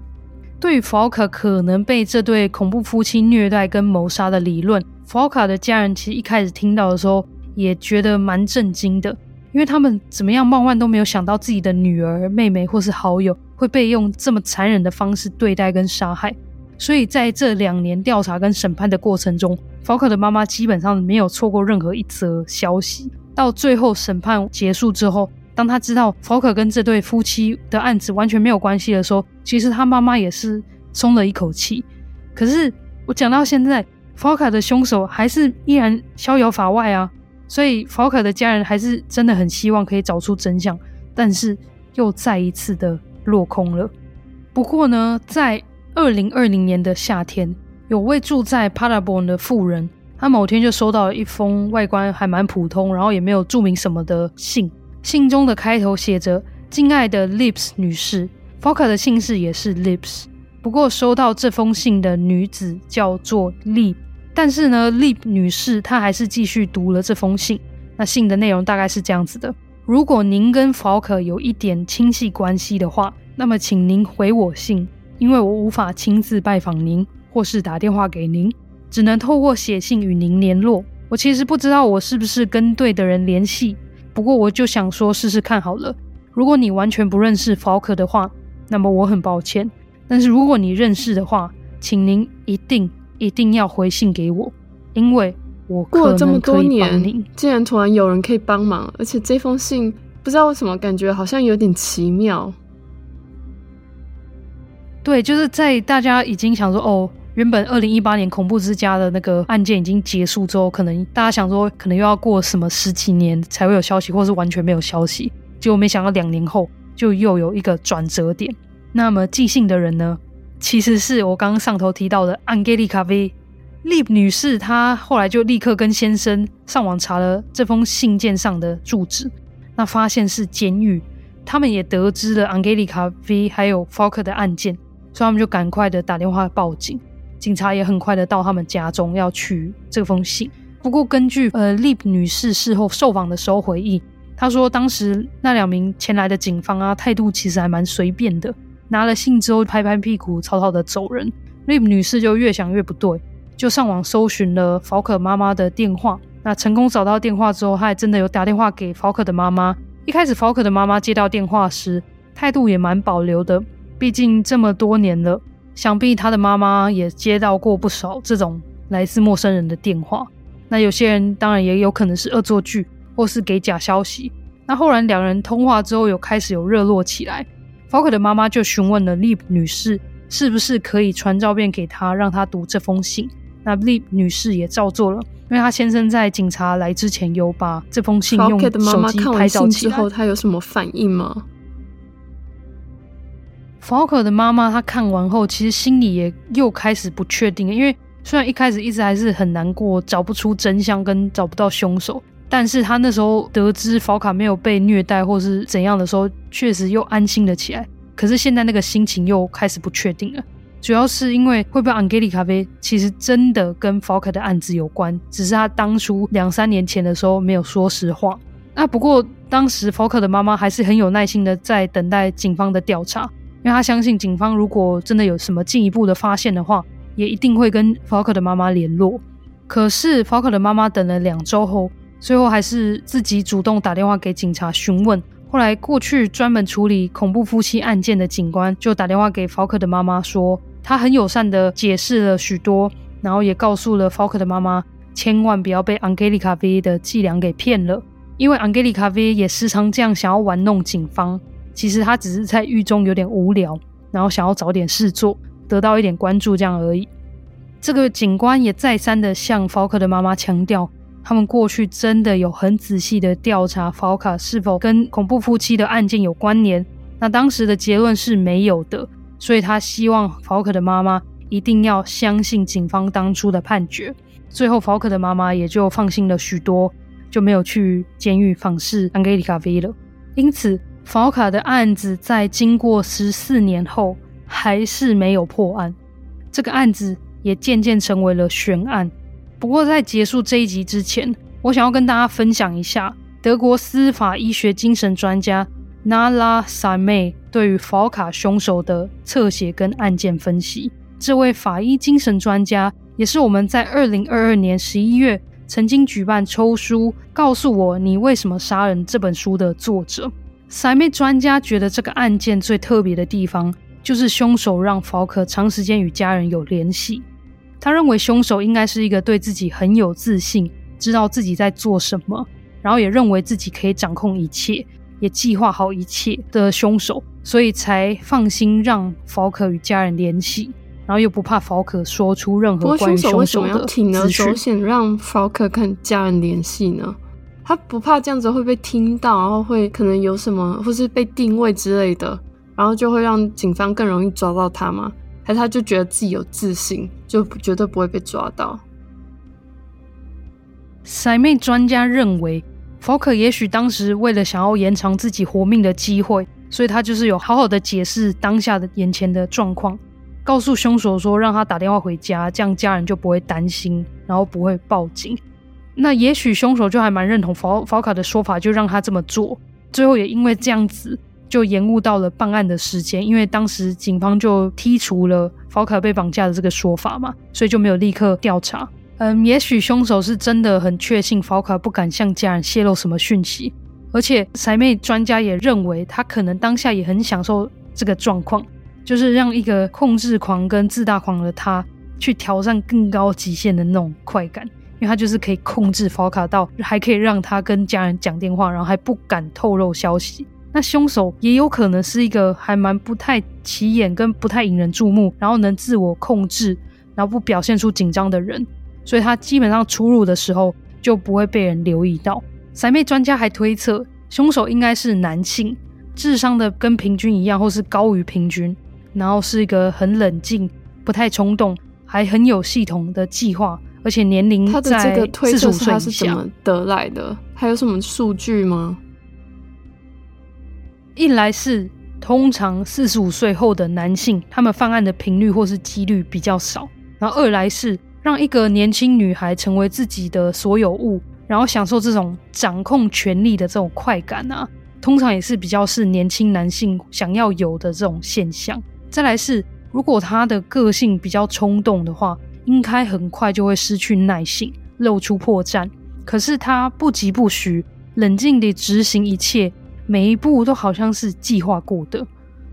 对于法奥卡可能被这对恐怖夫妻虐待跟谋杀的理论，法奥卡的家人其实一开始听到的时候也觉得蛮震惊的，因为他们怎么样万万都没有想到自己的女儿、妹妹或是好友。会被用这么残忍的方式对待跟杀害，所以在这两年调查跟审判的过程中，法克的妈妈基本上没有错过任何一则消息。到最后审判结束之后，当他知道法克跟这对夫妻的案子完全没有关系的时候，其实他妈妈也是松了一口气。可是我讲到现在，法克的凶手还是依然逍遥法外啊！所以法克的家人还是真的很希望可以找出真相，但是又再一次的。落空了。不过呢，在二零二零年的夏天，有位住在 Paderborn 的妇人，她某天就收到了一封外观还蛮普通，然后也没有注明什么的信。信中的开头写着：“敬爱的 Lips 女士 Falk 的姓氏也是 Lips。不过收到这封信的女子叫做 Lip，但是呢，Lip 女士她还是继续读了这封信。那信的内容大概是这样子的。”如果您跟 Falk 有一点亲戚关系的话，那么请您回我信，因为我无法亲自拜访您或是打电话给您，只能透过写信与您联络。我其实不知道我是不是跟对的人联系，不过我就想说试试看好了。如果你完全不认识 Falk 的话，那么我很抱歉；但是如果你认识的话，请您一定一定要回信给我，因为。我过了这么多年，竟然突然有人可以帮忙，而且这封信不知道为什么感觉好像有点奇妙。对，就是在大家已经想说哦，原本二零一八年恐怖之家的那个案件已经结束之后，可能大家想说可能又要过什么十几年才会有消息，或是完全没有消息，结果没想到两年后就又有一个转折点。那么寄信的人呢，其实是我刚刚上头提到的安吉丽卡 V。丽女士，她后来就立刻跟先生上网查了这封信件上的住址，那发现是监狱，他们也得知了 Angelica V 还有 Falker 的案件，所以他们就赶快的打电话报警，警察也很快的到他们家中要取这封信。不过根据呃 Lip 女士事后受访的时候回忆，她说当时那两名前来的警方啊态度其实还蛮随便的，拿了信之后拍拍屁股草草的走人。Lip 女士就越想越不对，就上网搜寻了 Falker 妈妈的电话。那成功找到电话之后，她还真的有打电话给 Falker 的妈妈。一开始，Falker 的妈妈接到电话时，态度也蛮保留的。毕竟这么多年了，想必他的妈妈也接到过不少这种来自陌生人的电话。那有些人当然也有可能是恶作剧，或是给假消息。那后来两人通话之后，有开始有热络起来。Falk 的妈妈就询问了 Lip 女士，是不是可以传照片给她，让她读这封信。那 Lip 女士也照做了。因为她先生在警察来之前有把这封信用手机拍照起来。Falker 的妈妈看完信之后，他有什么反应吗？Falker 的妈妈她看完后，其实心里也又开始不确定。因为虽然一开始一直还是很难过，找不出真相跟找不到凶手，但是他那时候得知 Falker 没有被虐待或是怎样的时候，确实又安心了起来。可是现在那个心情又开始不确定了。主要是因为会不会 Angelica V 其实真的跟 Falk 的案子有关，只是他当初两三年前的时候没有说实话。那不过当时 Falk 的妈妈还是很有耐心的在等待警方的调查，因为他相信警方如果真的有什么进一步的发现的话，也一定会跟 Falk 的妈妈联络。可是 Falk 的妈妈等了两周后，最后还是自己主动打电话给警察询问。后来过去专门处理恐怖夫妻案件的警官就打电话给 Falk 的妈妈说。他很友善的解释了许多，然后也告诉了 Falk 的妈妈，千万不要被 Angelica V 的伎俩给骗了，因为 Angelica V 也时常这样想要玩弄警方。其实他只是在狱中有点无聊，然后想要找点事做，得到一点关注这样而已。这个警官也再三的向 f o 的妈妈强调，他们过去真的有很仔细的调查 f o 是否跟恐怖夫妻的案件有关联。那当时的结论是没有的。所以他希望 f o 的妈妈一定要相信警方当初的判决。最后 f o 的妈妈也就放心了许多，就没有去监狱访视 Angelica V 了。因此法卡的案子在经过十四年后还是没有破案，这个案子也渐渐成为了悬案。不过，在结束这一集之前，我想要跟大家分享一下德国司法医学精神专家 Nahla s a m e 对于法卡凶手的侧写跟案件分析，这位法医精神专家也是我们在二零二二年十一月曾经举办抽书“告诉我你为什么杀人”这本书的作者。Saimeh 专家觉得这个案件最特别的地方，就是凶手让 Falker 长时间与家人有联系。他认为凶手应该是一个对自己很有自信，知道自己在做什么，然后也认为自己可以掌控一切。也计划好一切的凶手，所以才放心让 Falker 与家人联系，然后又不怕 Falker 说出任何关于凶手的资讯。铤而走险让 Falker 跟家人联系呢？他不怕这样子会被听到，然后会可能有什么，或是被定位之类的，然后就会让警方更容易抓到他吗？还是他就觉得自己有自信，就绝对不会被抓到？Saimeh 专家认为。，Foker 也许当时为了想要延长自己活命的机会，所以他就是有好好的解释当下的眼前的状况，告诉凶手说让他打电话回家，这样家人就不会担心，然后不会报警。那也许凶手就还蛮认同佛佛卡的说法，就让他这么做。最后也因为这样子，就延误到了办案的时间，因为当时警方就剔除了佛卡被绑架的这个说法嘛，所以就没有立刻调查。嗯，也许凶手是真的很确信佛卡不敢向家人泄露什么讯息，而且 Saimeh 专家也认为他可能当下也很享受这个状况，就是让一个控制狂跟自大狂的他去挑战更高极限的那种快感，因为他就是可以控制 Falker 到还可以让他跟家人讲电话，然后还不敢透露消息。那凶手也有可能是一个还蛮不太起眼跟不太引人注目，然后能自我控制，然后不表现出紧张的人。所以他基本上出入的时候就不会被人留意到。Saimeh 专家还推测，凶手应该是男性，智商的跟平均一样，或是高于平均，然后是一个很冷静、不太冲动，还很有系统的计划，而且年龄。他的这个推测他是怎么得来的？还有什么数据吗？一来是通常四十五岁后的男性，他们犯案的频率或是几率比较少；然后二来是让一个年轻女孩成为自己的所有物，然后享受这种掌控权力的这种快感啊，通常也是比较是年轻男性想要有的这种现象。再来是，如果他的个性比较冲动的话，应该很快就会失去耐性，露出破绽。可是他不疾不徐，冷静地执行一切。每一步都好像是计划过的。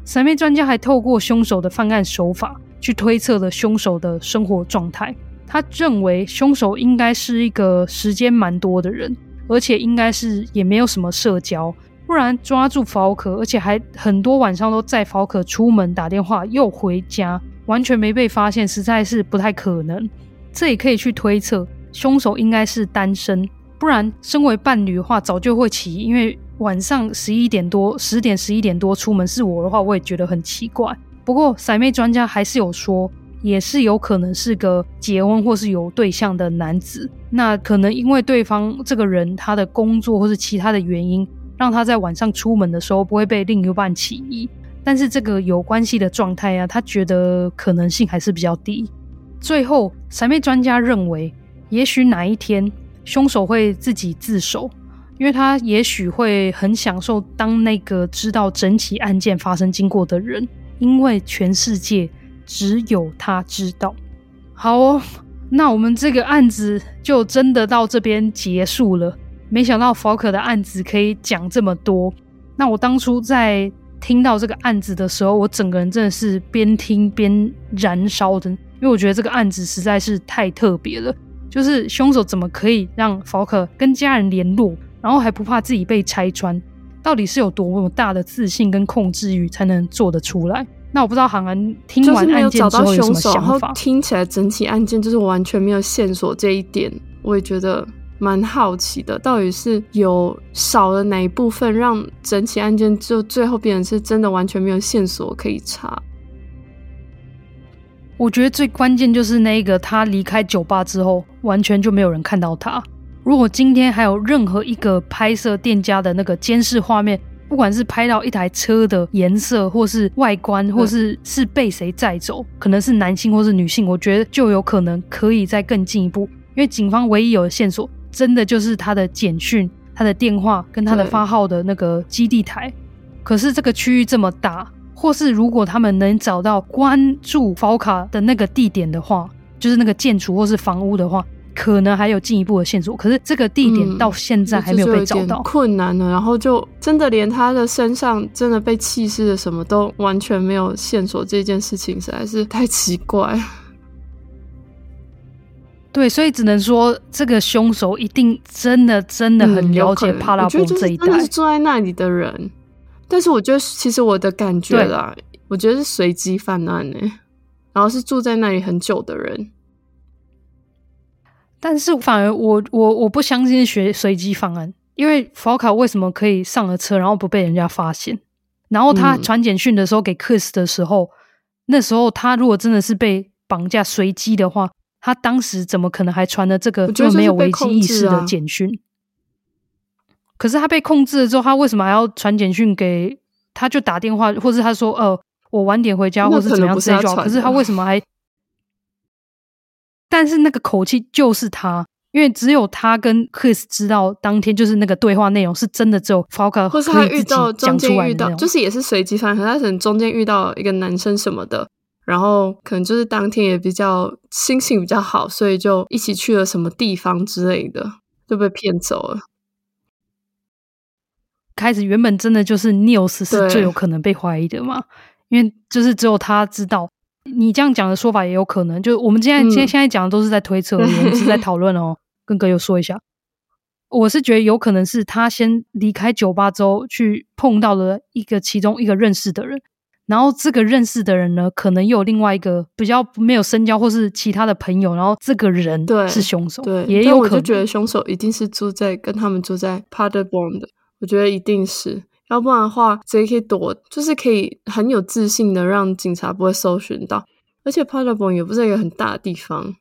闪妹专家还透过凶手的犯案手法去推测了凶手的生活状态。他认为凶手应该是一个时间蛮多的人，而且应该是也没有什么社交，不然抓住福克，而且还很多晚上都载福克出门打电话又回家，完全没被发现，实在是不太可能。这也可以去推测，凶手应该是单身，不然身为伴侣的话早就会起疑，因为。晚上十一点多、十点、十一点多出门，是我的话，我也觉得很奇怪。不过，骰妹专家还是有说，也是有可能是个结婚或是有对象的男子。那可能因为对方这个人他的工作或是其他的原因，让他在晚上出门的时候不会被另一半起疑。但是这个有关系的状态啊，他觉得可能性还是比较低。最后，骰妹专家认为，也许哪一天凶手会自己自首。因为他也许会很享受当那个知道整起案件发生经过的人，因为全世界只有他知道。好哦，那我们这个案子就真的到这边结束了。没想到福克的案子可以讲这么多。那我当初在听到这个案子的时候，我整个人真的是边听边燃烧的，因为我觉得这个案子实在是太特别了。就是凶手怎么可以让福克跟家人联络？然后还不怕自己被拆穿，到底是有多么大的自信跟控制欲才能做得出来？那我不知道韩安听完案件之后有什么想法？听起来整起案件就是完全没有线索，这一点我也觉得蛮好奇的。到底是有少了哪一部分，让整起案件就最后变成是真的完全没有线索可以查？我觉得最关键就是那个他离开酒吧之后，完全就没有人看到他。如果今天还有任何一个拍摄店家的那个监视画面，不管是拍到一台车的颜色，或是外观，或是是被谁载走，可能是男性或是女性，我觉得就有可能可以再更进一步。因为警方唯一有的线索，真的就是他的简讯、他的电话跟他的发号的那个基地台。可是这个区域这么大，或是如果他们能找到关注福卡的那个地点的话，就是那个建筑或是房屋的话。可能还有进一步的线索，可是这个地点到现在还没有被找到，嗯、困难了。然后就真的连他的身上真的被弃尸的什么都完全没有线索，这件事情实在是太奇怪。对，所以只能说这个凶手一定真的真的很了解帕拉蓬这一带，真的是住在那里的人。但是我觉得，其实我的感觉啦，我觉得是随机犯案呢，然后是住在那里很久的人。但是反而我我我不相信学随机犯案，因为福卡为什么可以上了车，然后不被人家发现？然后他传简讯的时候给 Chris 的时候，嗯、那时候他如果真的是被绑架随机的话，他当时怎么可能还传了这个就没有危机意识的简讯？是可是他被控制了之后，他为什么还要传简讯给？他就打电话，或是他说：“呃，我晚点回家，或是怎么样之类就好。”可是他为什么还？但是那个口气就是他，因为只有他跟 Chris 知道当天就是那个对话内容是真的，只有 Falk 或是他遇到中间遇到，就是也是随机犯，可能他可能中间遇到一个男生什么的，然后可能就是当天也比较心情比较好，所以就一起去了什么地方之类的，就被骗走了。开始原本真的就是 Nils 是最有可能被怀疑的嘛，因为就是只有他知道。你这样讲的说法也有可能，就我们现在、嗯、现在现在讲的都是在推测，我们是在讨论哦。跟哥友说一下，我是觉得有可能是他先离开酒吧之后，去碰到了一个其中一个认识的人，然后这个认识的人呢，可能又有另外一个比较没有深交或是其他的朋友，然后这个人是凶手，对，也有可能。我就觉得凶手一定是住在跟他们住在 Paderborn 的，我觉得一定是。要不然的话，谁可以躲，就是可以很有自信的让警察不会搜寻到。而且 Paderborn 也不是一个很大的地方。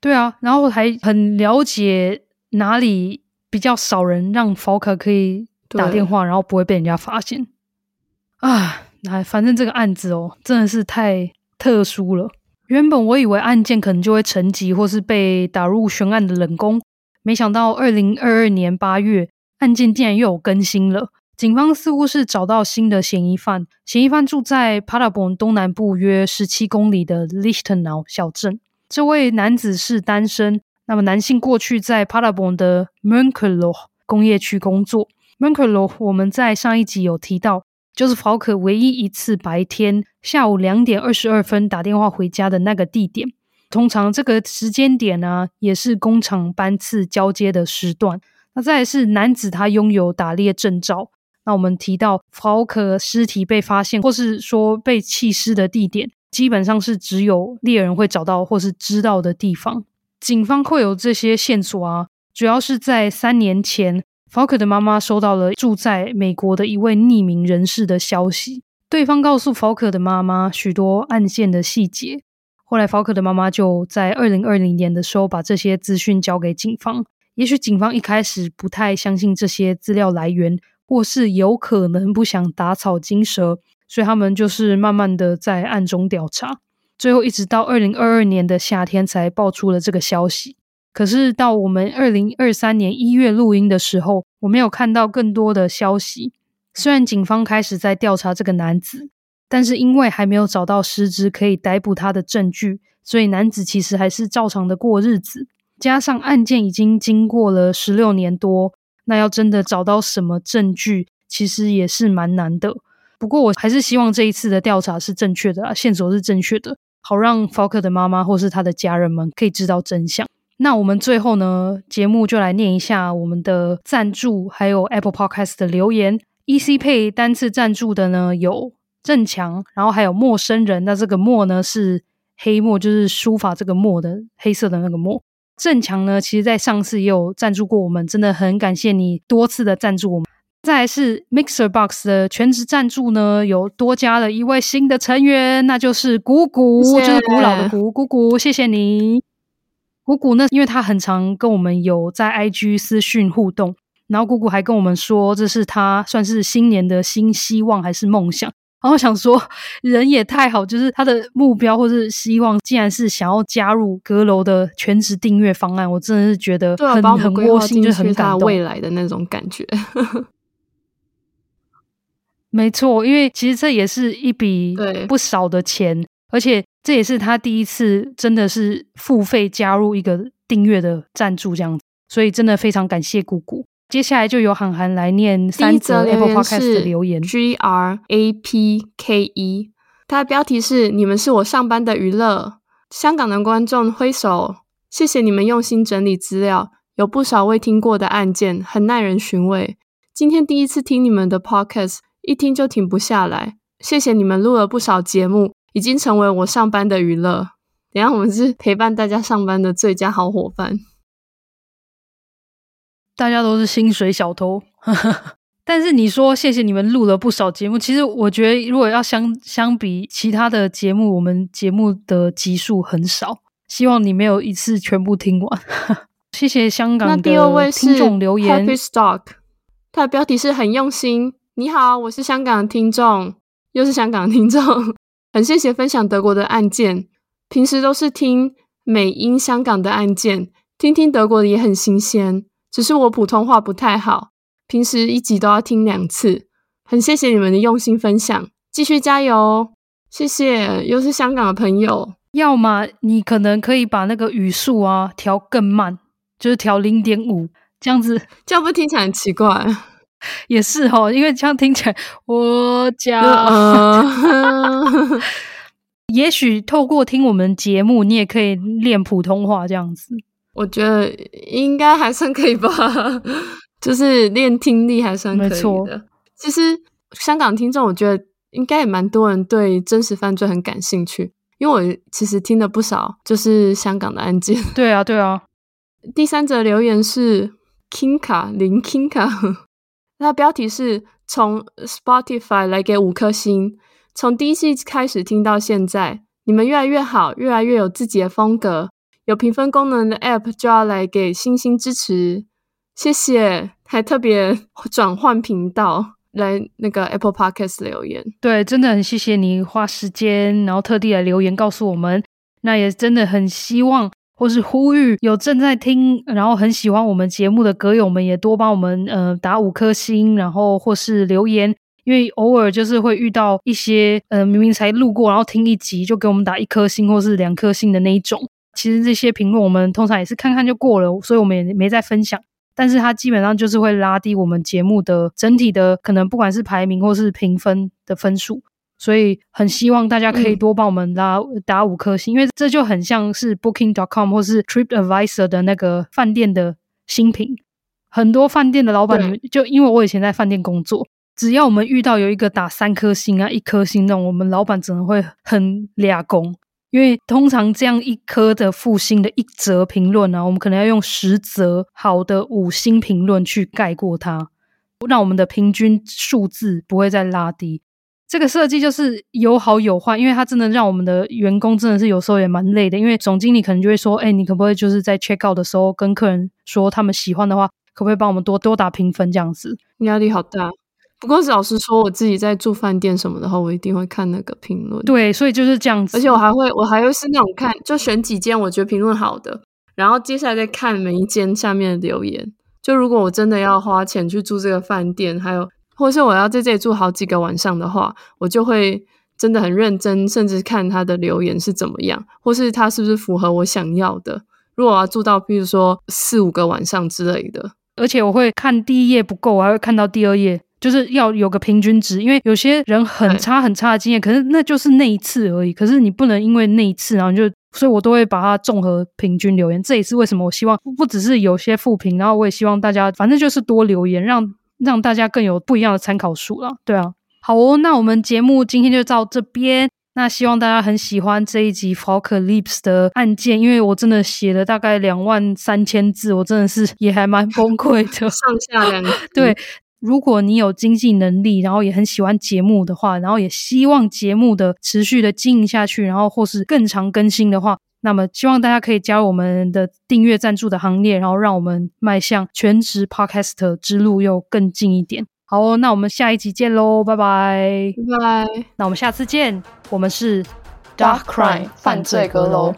对啊，然后还很了解哪里比较少人，让福克可以打电话，然后不会被人家发现。啊，那反正这个案子哦，真的是太特殊了。原本我以为案件可能就会沉寂，或是被打入悬案的冷宫，没想到二零二二年八月，案件竟然又有更新了。警方似乎是找到新的嫌疑犯，嫌疑犯住在帕拉邦东南部约十七公里的 Lichtenau 小镇。这位男子是单身，那么男性过去在帕拉邦的 m e n k e l o 工业区工作。m e n k e l o 我们在上一集有提到。就是法可唯一一次白天下午两点二十二分打电话回家的那个地点，通常这个时间点呢、也是工厂班次交接的时段。那再是男子他拥有打猎证照。那我们提到法可尸体被发现，或是说被弃尸的地点，基本上是只有猎人会找到或是知道的地方。警方会有这些线索啊，主要是在三年前。法可的妈妈收到了住在美国的一位匿名人士的消息，对方告诉法可的妈妈许多案件的细节。后来，法可的妈妈就在二零二零年的时候把这些资讯交给警方。也许警方一开始不太相信这些资料来源，或是有可能不想打草惊蛇，所以他们就是慢慢的在暗中调查。最后，一直到二零二二年的夏天才爆出了这个消息。可是到我们二零二三年一月录音的时候，我没有看到更多的消息。虽然警方开始在调查这个男子，但是因为还没有找到实质可以逮捕他的证据，所以男子其实还是照常的过日子。加上案件已经经过了十六年多，那要真的找到什么证据，其实也是蛮难的。不过我还是希望这一次的调查是正确的啊，线索是正确的，好让 Falk 的妈妈或是他的家人们可以知道真相。那我们最后呢，节目就来念一下我们的赞助，还有 Apple Podcast 的留言。EC Pay 单次赞助的呢有郑强，然后还有陌生人。那这个墨呢是黑墨，就是书法这个墨的黑色的那个墨。郑强呢，其实在上次也有赞助过我们，真的很感谢你多次的赞助我们。再来是 Mixer Box 的全职赞助呢，有多加了一位新的成员，那就是古古，就是古老的古古古，谢谢你。姑姑呢，因为她很常跟我们有在 IG 私讯互动，然后姑姑还跟我们说，这是她算是新年的新希望还是梦想。然后想说，人也太好，就是他的目标或是希望，竟然是想要加入阁楼的全职订阅方案，我真的是觉得很很窝心，就是很感动。未来的那种感觉，没错，因为其实这也是一笔不少的钱，而且。这也是他第一次真的是付费加入一个订阅的赞助这样子，所以真的非常感谢姑姑。接下来就由韩寒来念三则 Apple Podcast 的留言。G R A P K E，它的标题是“你们是我上班的娱乐”。香港的观众挥手，谢谢你们用心整理资料，有不少未听过的案件，很耐人寻味。今天第一次听你们的 Podcast，一听就停不下来。谢谢你们录了不少节目。已经成为我上班的娱乐。等下我们是陪伴大家上班的最佳好伙伴。大家都是薪水小偷，但是你说谢谢你们录了不少节目。其实我觉得，如果要相相比其他的节目，我们节目的集数很少。希望你没有一次全部听完。谢谢香港的听众留言。Happy Stock，它的标题是很用心。你好，我是香港的听众，又是香港的听众。很谢谢分享德国的案件，平时都是听美英香港的案件，听听德国的也很新鲜。只是我普通话不太好，平时一集都要听两次。很谢谢你们的用心分享，继续加油！谢谢，又是香港的朋友。要么你可能可以把那个语速啊调更慢，就是调零点五，这样子，这样不听起来很奇怪？也是哦，因为这样听起来，我讲，也许透过听我们节目，你也可以练普通话这样子。我觉得应该还算可以吧，就是练听力还算可以的。其实香港听众，我觉得应该也蛮多人对真实犯罪很感兴趣，因为我其实听了不少，就是香港的案件。对啊，对啊。第三则留言是 Kinka 林 Kinka。那标题是从 Spotify 来给五颗星，从第一季开始听到现在，你们越来越好，越来越有自己的风格。有评分功能的 App 就要来给星星支持，谢谢。还特别 转换频道来那个 Apple Podcast 留言。对，真的很谢谢你花时间，然后特地来留言告诉我们。那也真的很希望，或是呼吁有正在听，然后很喜欢我们节目的歌友们，也多帮我们呃打五颗星，然后或是留言。因为偶尔就是会遇到一些呃明明才路过，然后听一集就给我们打一颗星或是两颗星的那一种。其实这些评论我们通常也是看看就过了，所以我们也没再分享。但是它基本上就是会拉低我们节目的整体的可能，不管是排名或是评分的分数。所以很希望大家可以多帮我们拉打五颗星，嗯，因为这就很像是 Booking.com 或是 TripAdvisor 的那个饭店的新品。很多饭店的老板就因为我以前在饭店工作。只要我们遇到有一个打三颗星啊、一颗星那种，我们老板只能会很俩工，因为通常这样一颗的负星的一则评论呢，我们可能要用十则好的五星评论去盖过它，让我们的平均数字不会再拉低。这个设计就是有好有坏，因为它真的让我们的员工真的是有时候也蛮累的，因为总经理可能就会说：“哎，你可不可以就是在 check out 的时候跟客人说，他们喜欢的话，可不可以帮我们多多打评分？”这样子压力好大。不过老实说，我自己在住饭店什么的话，我一定会看那个评论。对，所以就是这样子。而且我还会，我还会是那种看，就选几间我觉得评论好的，然后接下来再看每一间下面的留言。就如果我真的要花钱去住这个饭店，还有，或是我要在这里住好几个晚上的话，我就会真的很认真，甚至看他的留言是怎么样，或是他是不是符合我想要的。如果我要住到，比如说四五个晚上之类的，而且我会看第一页不够，我还会看到第二页。就是要有个平均值，因为有些人很差很差的经验，可是那就是那一次而已。可是你不能因为那一次，然后就，所以我都会把它综合平均留言。这也是为什么我希望不只是有些负评，然后我也希望大家反正就是多留言，让让大家更有不一样的参考数了。对啊，好哦，那我们节目今天就到这边。那希望大家很喜欢这一集 Focalipse 的案件，因为我真的写了大概两万三千字，我真的是也还蛮崩溃的，上下两对。如果你有经济能力，然后也很喜欢节目的话，然后也希望节目的持续的经营下去，然后或是更常更新的话，那么希望大家可以加入我们的订阅赞助的行列，然后让我们迈向全职 Podcaster 之路又更近一点。好哦，那我们下一集见喽，拜拜，拜拜。那我们下次见，我们是 Dark Crime 犯罪阁楼。